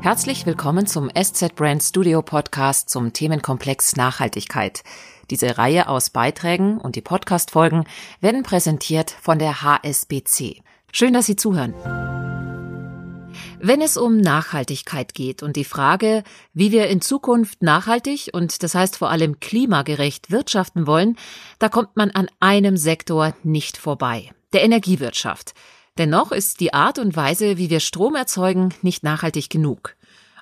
Herzlich willkommen zum SZ Brand Studio Podcast zum Themenkomplex Nachhaltigkeit. Diese Reihe aus Beiträgen und die Podcast-Folgen werden präsentiert von der HSBC. Schön, dass Sie zuhören. Wenn es um Nachhaltigkeit geht und die Frage, wie wir in Zukunft nachhaltig und das heißt vor allem klimagerecht wirtschaften wollen, da kommt man an einem Sektor nicht vorbei, der Energiewirtschaft. Dennoch ist die Art und Weise, wie wir Strom erzeugen, nicht nachhaltig genug.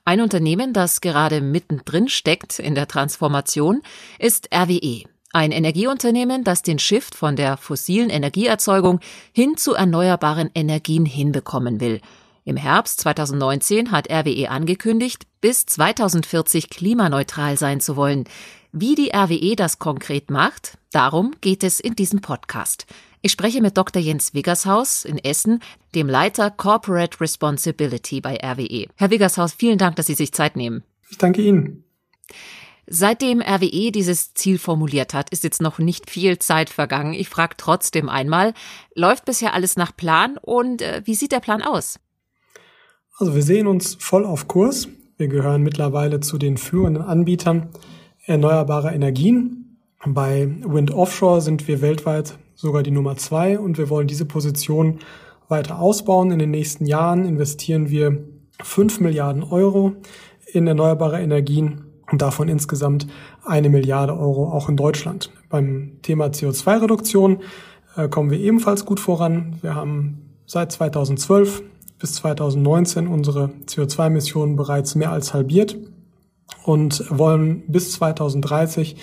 Ein Unternehmen, das gerade mittendrin steckt in der Transformation, ist RWE. Ein Energieunternehmen, das den Shift von der fossilen Energieerzeugung hin zu erneuerbaren Energien hinbekommen will. Im Herbst 2019 hat RWE angekündigt, bis 2040 klimaneutral sein zu wollen. Wie die RWE das konkret macht, darum geht es in diesem Podcast. Ich spreche mit Dr. Jens Wiggershaus in Essen, dem Leiter Corporate Responsibility bei RWE. Herr Wiggershaus, vielen Dank, dass Sie sich Zeit nehmen. Ich danke Ihnen. Seitdem RWE dieses Ziel formuliert hat, ist jetzt noch nicht viel Zeit vergangen. Ich frage trotzdem einmal, läuft bisher alles nach Plan und äh, wie sieht der Plan aus? Also wir sehen uns voll auf Kurs. Wir gehören mittlerweile zu den führenden Anbietern erneuerbarer Energien. Bei Wind Offshore sind wir weltweit sogar die Nummer zwei und wir wollen diese Position weiter ausbauen. In den nächsten Jahren investieren wir fünf Milliarden Euro in erneuerbare Energien und davon insgesamt eine Milliarde Euro auch in Deutschland. Beim Thema CO2-Reduktion äh, kommen wir ebenfalls gut voran. Wir haben seit 2012 bis 2019 unsere CO2-Emissionen bereits mehr als halbiert und wollen bis 2030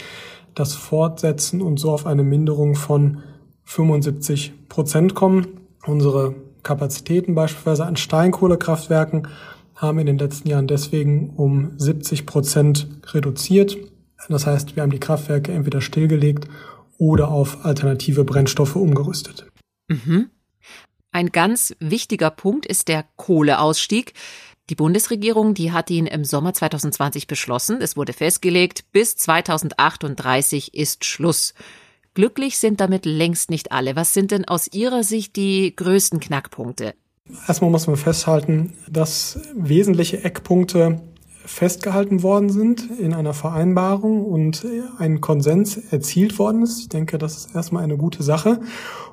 das fortsetzen und so auf eine Minderung von 75 Prozent kommen. Unsere Kapazitäten beispielsweise an Steinkohlekraftwerken haben in den letzten Jahren deswegen um 70 Prozent reduziert. Das heißt, wir haben die Kraftwerke entweder stillgelegt oder auf alternative Brennstoffe umgerüstet. Mhm. Ein ganz wichtiger Punkt ist der Kohleausstieg. Die Bundesregierung, die hat ihn im Sommer 2020 beschlossen. Es wurde festgelegt, bis 2038 ist Schluss. Glücklich sind damit längst nicht alle. Was sind denn aus Ihrer Sicht die größten Knackpunkte? Erstmal muss man festhalten, dass wesentliche Eckpunkte festgehalten worden sind in einer Vereinbarung und ein Konsens erzielt worden ist. Ich denke, das ist erstmal eine gute Sache.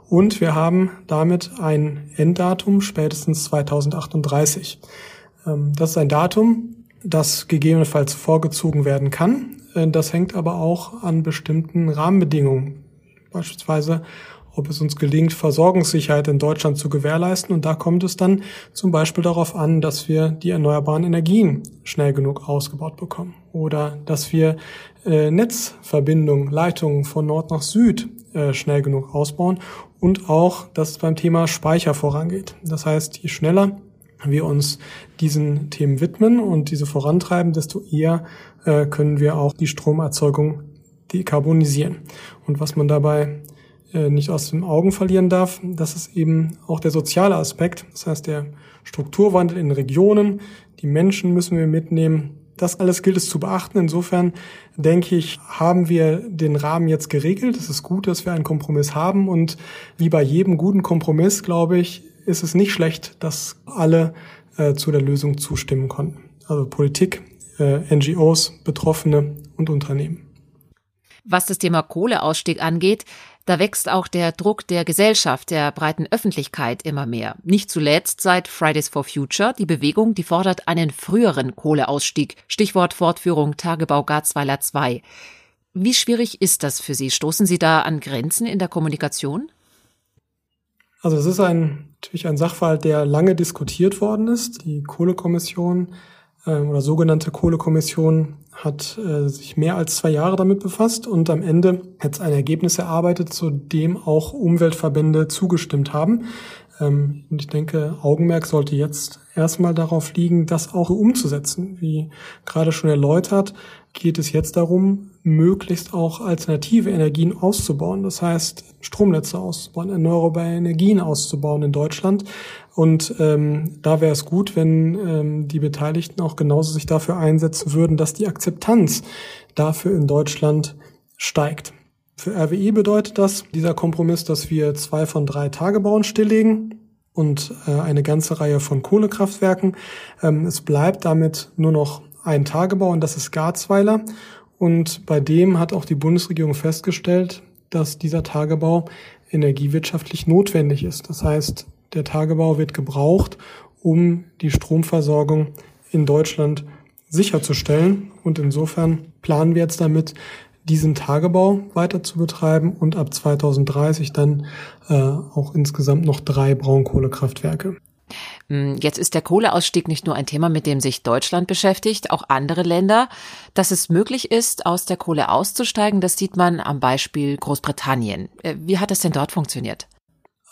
Und wir haben damit ein Enddatum spätestens 2038. Ähm, das ist ein Datum, das gegebenenfalls vorgezogen werden kann. Äh, das hängt aber auch an bestimmten Rahmenbedingungen Beispielsweise, ob es uns gelingt, Versorgungssicherheit in Deutschland zu gewährleisten. Und da kommt es dann zum Beispiel darauf an, dass wir die erneuerbaren Energien schnell genug ausgebaut bekommen. Oder dass wir äh, Netzverbindungen, Leitungen von Nord nach Süd äh, schnell genug ausbauen. Und auch, dass es beim Thema Speicher vorangeht. Das heißt, je schneller wir uns diesen Themen widmen und diese vorantreiben, desto eher äh, können wir auch die Stromerzeugung dekarbonisieren. Und was man dabei äh, nicht aus den Augen verlieren darf, das ist eben auch der soziale Aspekt. Das heißt, der Strukturwandel in Regionen, die Menschen müssen wir mitnehmen. Das alles gilt es zu beachten. Insofern denke ich, haben wir den Rahmen jetzt geregelt. Es ist gut, dass wir einen Kompromiss haben. Und wie bei jedem guten Kompromiss, glaube ich, ist es nicht schlecht, dass alle äh, zu der Lösung zustimmen konnten. Also Politik, äh, NGOs, Betroffene und Unternehmen. Was das Thema Kohleausstieg angeht, da wächst auch der Druck der Gesellschaft, der breiten Öffentlichkeit immer mehr. Nicht zuletzt seit Fridays for Future, die Bewegung, die fordert einen früheren Kohleausstieg. Stichwort Fortführung Tagebau Garzweiler 2. Wie schwierig ist das für Sie? Stoßen Sie da an Grenzen in der Kommunikation? Also es ist ein, natürlich ein Sachverhalt, der lange diskutiert worden ist. Die Kohlekommission oder sogenannte Kohlekommission hat äh, sich mehr als zwei Jahre damit befasst und am Ende hat ein Ergebnis erarbeitet, zu dem auch Umweltverbände zugestimmt haben. Ähm, und ich denke, Augenmerk sollte jetzt erstmal darauf liegen, das auch umzusetzen. Wie gerade schon erläutert, geht es jetzt darum, möglichst auch alternative Energien auszubauen. Das heißt, Stromnetze auszubauen, erneuerbare Energien auszubauen in Deutschland. Und ähm, da wäre es gut, wenn ähm, die Beteiligten auch genauso sich dafür einsetzen würden, dass die Akzeptanz dafür in Deutschland steigt. Für RWE bedeutet das, dieser Kompromiss, dass wir zwei von drei Tagebauen stilllegen und äh, eine ganze Reihe von Kohlekraftwerken. Ähm, es bleibt damit nur noch ein Tagebau und das ist Garzweiler. Und bei dem hat auch die Bundesregierung festgestellt, dass dieser Tagebau energiewirtschaftlich notwendig ist. Das heißt, der Tagebau wird gebraucht, um die Stromversorgung in Deutschland sicherzustellen. Und insofern planen wir jetzt damit, diesen Tagebau weiter zu betreiben und ab 2030 dann äh, auch insgesamt noch drei Braunkohlekraftwerke. Hm, jetzt ist der Kohleausstieg nicht nur ein Thema, mit dem sich Deutschland beschäftigt, auch andere Länder. Dass es möglich ist, aus der Kohle auszusteigen, das sieht man am Beispiel Großbritannien. Äh, wie hat es denn dort funktioniert?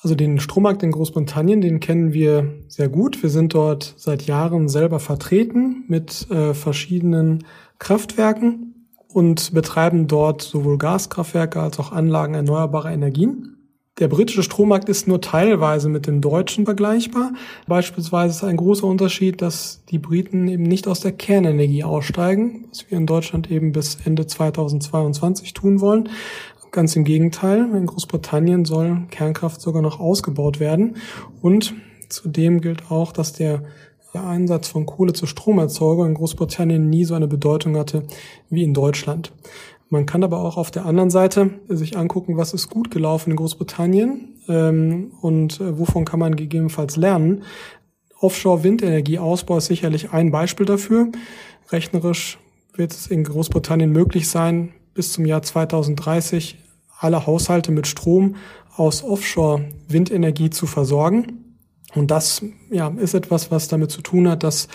Also den Strommarkt in Großbritannien, den kennen wir sehr gut. Wir sind dort seit Jahren selber vertreten mit äh, verschiedenen Kraftwerken und betreiben dort sowohl Gaskraftwerke als auch Anlagen erneuerbarer Energien. Der britische Strommarkt ist nur teilweise mit dem deutschen vergleichbar. Beispielsweise ist ein großer Unterschied, dass die Briten eben nicht aus der Kernenergie aussteigen, was wir in Deutschland eben bis Ende 2022 tun wollen. Ganz im Gegenteil, in Großbritannien soll Kernkraft sogar noch ausgebaut werden. Und zudem gilt auch, dass der Einsatz von Kohle zur Stromerzeugung in Großbritannien nie so eine Bedeutung hatte wie in Deutschland. Man kann aber auch auf der anderen Seite sich angucken, was ist gut gelaufen in Großbritannien ähm, und äh, wovon kann man gegebenenfalls lernen. Offshore-Windenergieausbau ist sicherlich ein Beispiel dafür. Rechnerisch wird es in Großbritannien möglich sein, bis zum Jahr 2030 alle Haushalte mit Strom aus Offshore-Windenergie zu versorgen. Und das ja, ist etwas, was damit zu tun hat, dass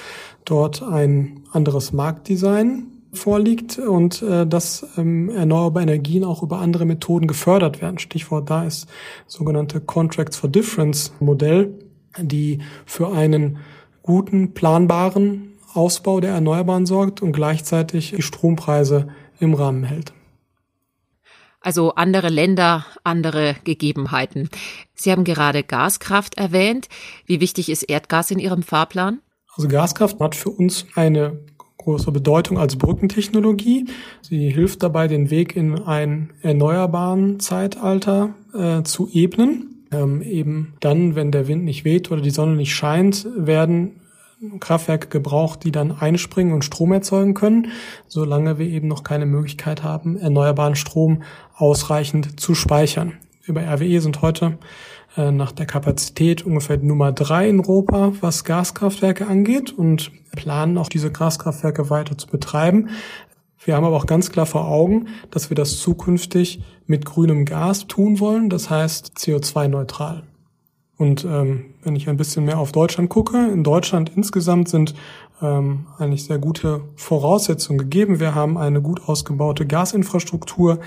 dort ein anderes Marktdesign vorliegt und äh, dass ähm, erneuerbare Energien auch über andere Methoden gefördert werden. Stichwort da ist sogenannte Contracts for Difference Modell, die für einen guten, planbaren Ausbau der Erneuerbaren sorgt und gleichzeitig die Strompreise im Rahmen hält. Also andere Länder, andere Gegebenheiten. Sie haben gerade Gaskraft erwähnt. Wie wichtig ist Erdgas in Ihrem Fahrplan? Also Gaskraft hat für uns eine große Bedeutung als Brückentechnologie. Sie hilft dabei, den Weg in ein erneuerbaren Zeitalter äh, zu ebnen. Ähm, eben dann, wenn der Wind nicht weht oder die Sonne nicht scheint, werden Kraftwerke gebraucht, die dann einspringen und Strom erzeugen können, solange wir eben noch keine Möglichkeit haben, erneuerbaren Strom ausreichend zu speichern. Über RWE sind heute äh, nach der Kapazität ungefähr Nummer drei in Europa, was Gaskraftwerke angeht und planen auch diese Gaskraftwerke weiter zu betreiben. Wir haben aber auch ganz klar vor Augen, dass wir das zukünftig mit grünem Gas tun wollen, das heißt CO2-neutral. Und ähm, wenn ich ein bisschen mehr auf Deutschland gucke, in Deutschland insgesamt sind ähm, eigentlich sehr gute Voraussetzungen gegeben. Wir haben eine gut ausgebaute Gasinfrastruktur,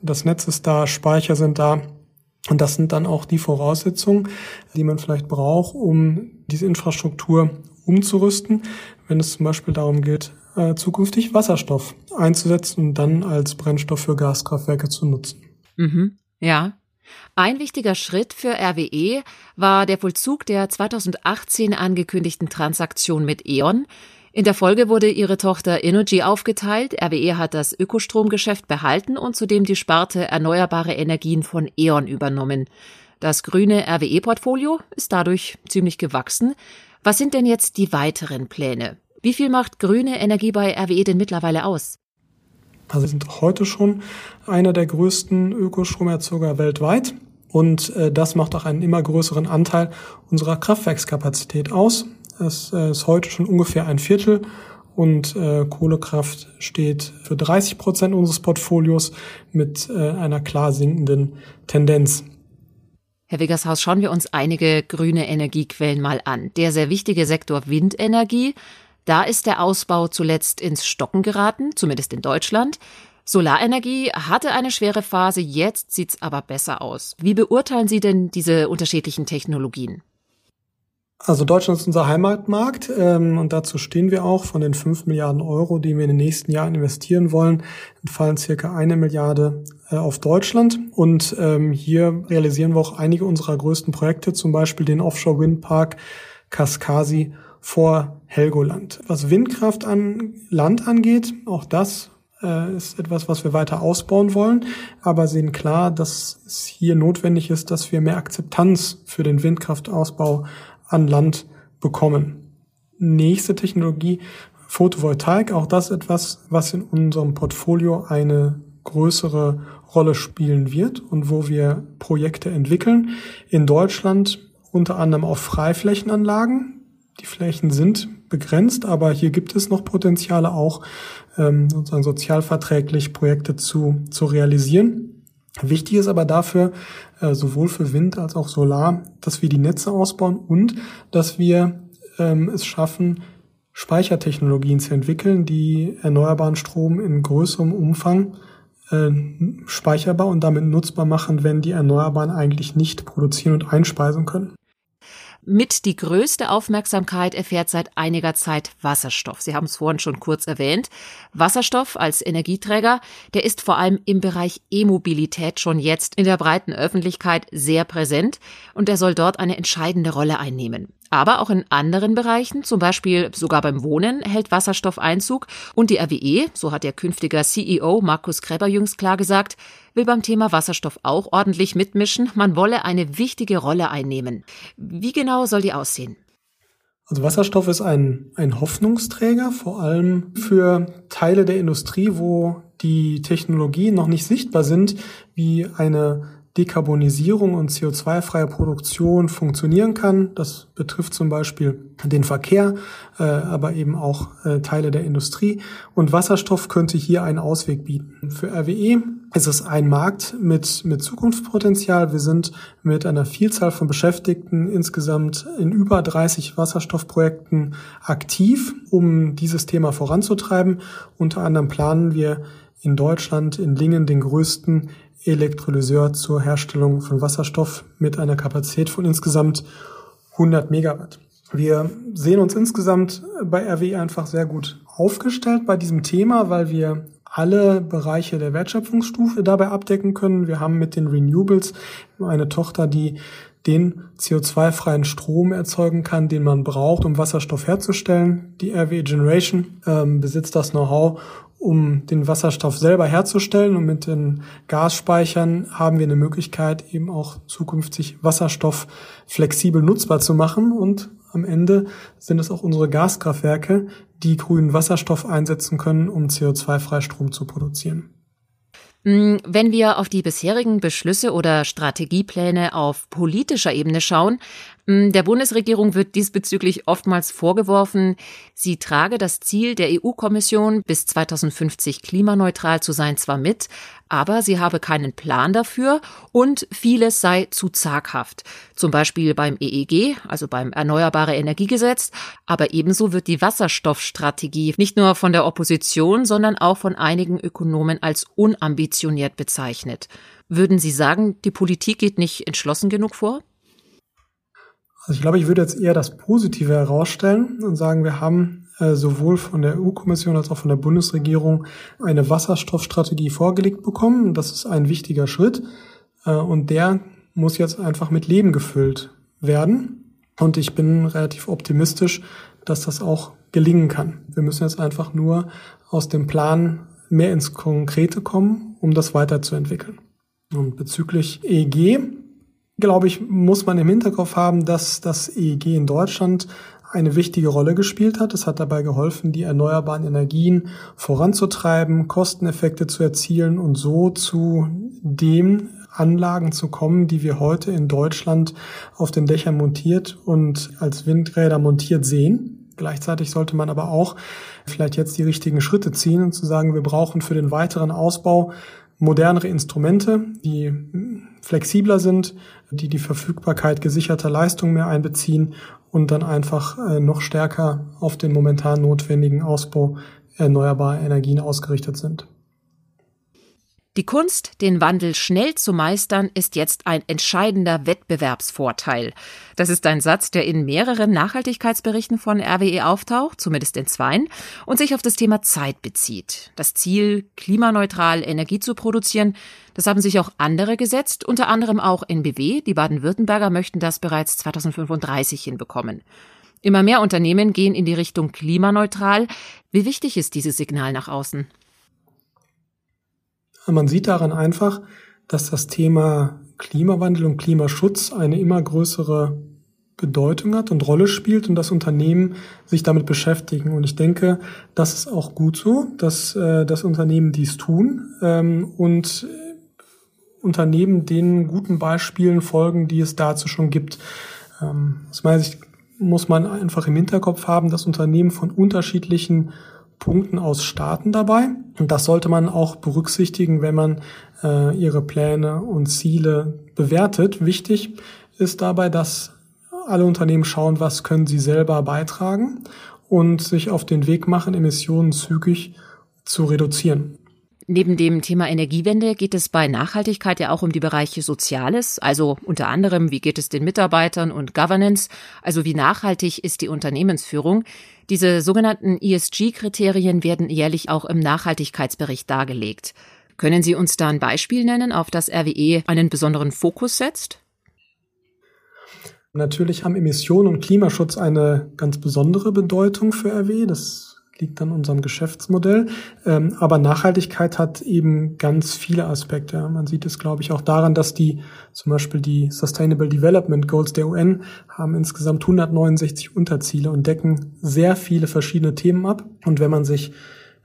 das Netz ist da, Speicher sind da. Und das sind dann auch die Voraussetzungen, die man vielleicht braucht, um diese Infrastruktur umzurüsten, wenn es zum Beispiel darum geht, äh, zukünftig Wasserstoff einzusetzen und dann als Brennstoff für Gaskraftwerke zu nutzen. Mhm. Ja, ein wichtiger Schritt für RWE war der Vollzug der 2018 angekündigten Transaktion mit E.ON. In der Folge wurde ihre Tochter Energy aufgeteilt. RWE hat das Ökostromgeschäft behalten und zudem die Sparte erneuerbare Energien von E.ON übernommen. Das grüne RWE-Portfolio ist dadurch ziemlich gewachsen. Was sind denn jetzt die weiteren Pläne? Wie viel macht grüne Energie bei RWE denn mittlerweile aus? Also wir sind heute schon einer der größten Ökostromerzeuger weltweit. Und äh, das macht auch einen immer größeren Anteil unserer Kraftwerkskapazität aus. Es äh, ist heute schon ungefähr ein Viertel und äh, Kohlekraft steht für 30 Prozent unseres Portfolios mit äh, einer klar sinkenden Tendenz. Herr Wiggershaus, schauen wir uns einige grüne Energiequellen mal an. Der sehr wichtige Sektor Windenergie da ist der Ausbau zuletzt ins Stocken geraten, zumindest in Deutschland. Solarenergie hatte eine schwere Phase, jetzt sieht's aber besser aus. Wie beurteilen Sie denn diese unterschiedlichen Technologien? Also Deutschland ist unser Heimatmarkt ähm, und dazu stehen wir auch. Von den 5 Milliarden Euro, die wir in den nächsten Jahren investieren wollen, entfallen circa eine Milliarde äh, auf Deutschland. Und ähm, hier realisieren wir auch einige unserer größten Projekte, zum Beispiel den Offshore-Windpark Kaskasi vor Helgoland. Was Windkraft an Land angeht, auch das äh, ist etwas, was wir weiter ausbauen wollen, aber sehen klar, dass es hier notwendig ist, dass wir mehr Akzeptanz für den Windkraftausbau an Land bekommen. Nächste Technologie, Photovoltaik, auch das etwas, was in unserem Portfolio eine größere Rolle spielen wird und wo wir Projekte entwickeln. In Deutschland unter anderem auf Freiflächenanlagen. Die Flächen sind begrenzt, aber hier gibt es noch Potenziale auch ähm, sozusagen sozialverträglich Projekte zu, zu realisieren. Wichtig ist aber dafür, äh, sowohl für Wind als auch Solar, dass wir die Netze ausbauen und dass wir ähm, es schaffen, Speichertechnologien zu entwickeln, die erneuerbaren Strom in größerem Umfang äh, speicherbar und damit nutzbar machen, wenn die Erneuerbaren eigentlich nicht produzieren und einspeisen können. Mit die größte Aufmerksamkeit erfährt seit einiger Zeit Wasserstoff. Sie haben es vorhin schon kurz erwähnt. Wasserstoff als Energieträger, der ist vor allem im Bereich E-Mobilität schon jetzt in der breiten Öffentlichkeit sehr präsent und er soll dort eine entscheidende Rolle einnehmen. Aber auch in anderen Bereichen, zum Beispiel sogar beim Wohnen, hält Wasserstoff Einzug. Und die RWE, so hat der künftige CEO Markus Kreber jüngst klar gesagt, will beim Thema Wasserstoff auch ordentlich mitmischen. Man wolle eine wichtige Rolle einnehmen. Wie genau soll die aussehen? Also Wasserstoff ist ein, ein Hoffnungsträger, vor allem für Teile der Industrie, wo die Technologien noch nicht sichtbar sind, wie eine Dekarbonisierung und CO2-freie Produktion funktionieren kann. Das betrifft zum Beispiel den Verkehr, äh, aber eben auch äh, Teile der Industrie. Und Wasserstoff könnte hier einen Ausweg bieten. Für RWE ist es ein Markt mit, mit Zukunftspotenzial. Wir sind mit einer Vielzahl von Beschäftigten insgesamt in über 30 Wasserstoffprojekten aktiv, um dieses Thema voranzutreiben. Unter anderem planen wir in Deutschland in Lingen den größten Elektrolyseur zur Herstellung von Wasserstoff mit einer Kapazität von insgesamt 100 Megawatt. Wir sehen uns insgesamt bei RW einfach sehr gut aufgestellt bei diesem Thema, weil wir alle Bereiche der Wertschöpfungsstufe dabei abdecken können. Wir haben mit den Renewables eine Tochter, die den CO2-freien Strom erzeugen kann, den man braucht, um Wasserstoff herzustellen. Die RWE Generation ähm, besitzt das Know-how, um den Wasserstoff selber herzustellen. Und mit den Gasspeichern haben wir eine Möglichkeit, eben auch zukünftig Wasserstoff flexibel nutzbar zu machen. Und am Ende sind es auch unsere Gaskraftwerke, die grünen Wasserstoff einsetzen können, um CO2-frei Strom zu produzieren. Hm, wenn wir auf die bisherigen Beschlüsse oder Strategiepläne auf politischer Ebene schauen, der Bundesregierung wird diesbezüglich oftmals vorgeworfen, sie trage das Ziel der EU-Kommission, bis 2050 klimaneutral zu sein, zwar mit, aber sie habe keinen Plan dafür und vieles sei zu zaghaft. Zum Beispiel beim EEG, also beim Erneuerbare Energiegesetz, aber ebenso wird die Wasserstoffstrategie nicht nur von der Opposition, sondern auch von einigen Ökonomen als unambitioniert bezeichnet. Würden Sie sagen, die Politik geht nicht entschlossen genug vor? Also ich glaube, ich würde jetzt eher das Positive herausstellen und sagen, wir haben äh, sowohl von der EU-Kommission als auch von der Bundesregierung eine Wasserstoffstrategie vorgelegt bekommen. Das ist ein wichtiger Schritt äh, und der muss jetzt einfach mit Leben gefüllt werden. Und ich bin relativ optimistisch, dass das auch gelingen kann. Wir müssen jetzt einfach nur aus dem Plan mehr ins Konkrete kommen, um das weiterzuentwickeln. Und bezüglich EEG glaube ich, muss man im Hinterkopf haben, dass das EEG in Deutschland eine wichtige Rolle gespielt hat. Es hat dabei geholfen, die erneuerbaren Energien voranzutreiben, Kosteneffekte zu erzielen und so zu den Anlagen zu kommen, die wir heute in Deutschland auf den Dächern montiert und als Windräder montiert sehen. Gleichzeitig sollte man aber auch vielleicht jetzt die richtigen Schritte ziehen und zu sagen, wir brauchen für den weiteren Ausbau modernere Instrumente, die flexibler sind, die die Verfügbarkeit gesicherter Leistungen mehr einbeziehen und dann einfach äh, noch stärker auf den momentan notwendigen Ausbau erneuerbarer Energien ausgerichtet sind. Die Kunst, den Wandel schnell zu meistern, ist jetzt ein entscheidender Wettbewerbsvorteil. Das ist ein Satz, der in mehreren Nachhaltigkeitsberichten von RWE auftaucht, zumindest in zweien, und sich auf das Thema Zeit bezieht. Das Ziel, klimaneutral Energie zu produzieren, das haben sich auch andere gesetzt, unter anderem auch NBW. Die Baden-Württemberger möchten das bereits 2035 hinbekommen. Immer mehr Unternehmen gehen in die Richtung klimaneutral. Wie wichtig ist dieses Signal nach außen? Man sieht daran einfach, dass das Thema Klimawandel und Klimaschutz eine immer größere Bedeutung hat und Rolle spielt und dass Unternehmen sich damit beschäftigen. Und ich denke, das ist auch gut so, dass äh, das Unternehmen dies tun ähm, und Unternehmen den guten Beispielen folgen, die es dazu schon gibt. Ähm, aus meiner Sicht muss man einfach im Hinterkopf haben, dass Unternehmen von unterschiedlichen Punkten aus starten dabei. Und das sollte man auch berücksichtigen, wenn man äh, ihre Pläne und Ziele bewertet. Wichtig ist dabei, dass alle Unternehmen schauen, was können sie selber beitragen und sich auf den Weg machen, Emissionen zügig zu reduzieren. Neben dem Thema Energiewende geht es bei Nachhaltigkeit ja auch um die Bereiche Soziales, also unter anderem, wie geht es den Mitarbeitern und Governance, also wie nachhaltig ist die Unternehmensführung. Diese sogenannten ESG-Kriterien werden jährlich auch im Nachhaltigkeitsbericht dargelegt. Können Sie uns da ein Beispiel nennen, auf das RWE einen besonderen Fokus setzt? Natürlich haben Emissionen und Klimaschutz eine ganz besondere Bedeutung für RW. Das liegt an unserem Geschäftsmodell. Ähm, aber Nachhaltigkeit hat eben ganz viele Aspekte. Man sieht es, glaube ich, auch daran, dass die zum Beispiel die Sustainable Development Goals der UN haben insgesamt 169 Unterziele und decken sehr viele verschiedene Themen ab. Und wenn man sich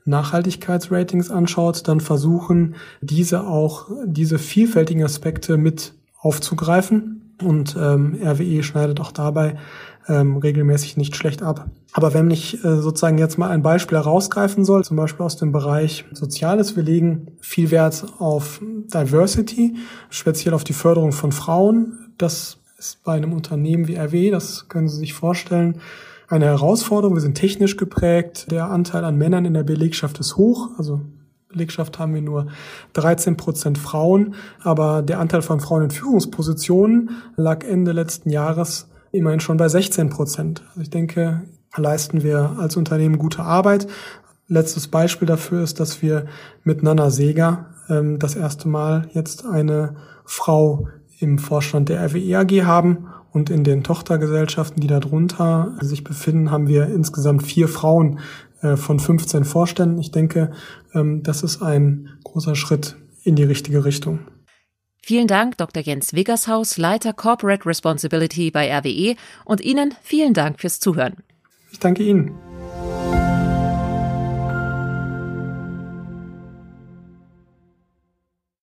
Nachhaltigkeitsratings anschaut, dann versuchen diese auch diese vielfältigen Aspekte mit aufzugreifen und ähm, RWE schneidet auch dabei ähm, regelmäßig nicht schlecht ab. Aber wenn ich äh, sozusagen jetzt mal ein Beispiel herausgreifen soll, zum Beispiel aus dem Bereich Soziales, wir legen viel Wert auf Diversity, speziell auf die Förderung von Frauen. Das ist bei einem Unternehmen wie RWE, das können Sie sich vorstellen, eine Herausforderung. Wir sind technisch geprägt. Der Anteil an Männern in der Belegschaft ist hoch. Also Belegschaft haben wir nur 13 Prozent Frauen, aber der Anteil von Frauen in Führungspositionen lag Ende letzten Jahres immerhin schon bei 16 Prozent. Also ich denke, leisten wir als Unternehmen gute Arbeit. Letztes Beispiel dafür ist, dass wir mit Nana Seger ähm, das erste Mal jetzt eine Frau im Vorstand der RWE AG haben und in den Tochtergesellschaften, die darunter sich befinden, haben wir insgesamt vier Frauen äh, von 15 Vorständen. Ich denke, ähm, das ist ein großer Schritt in die richtige Richtung. Vielen Dank, Dr. Jens Wiggershaus, Leiter Corporate Responsibility bei RWE und Ihnen vielen Dank fürs Zuhören. Ich danke Ihnen.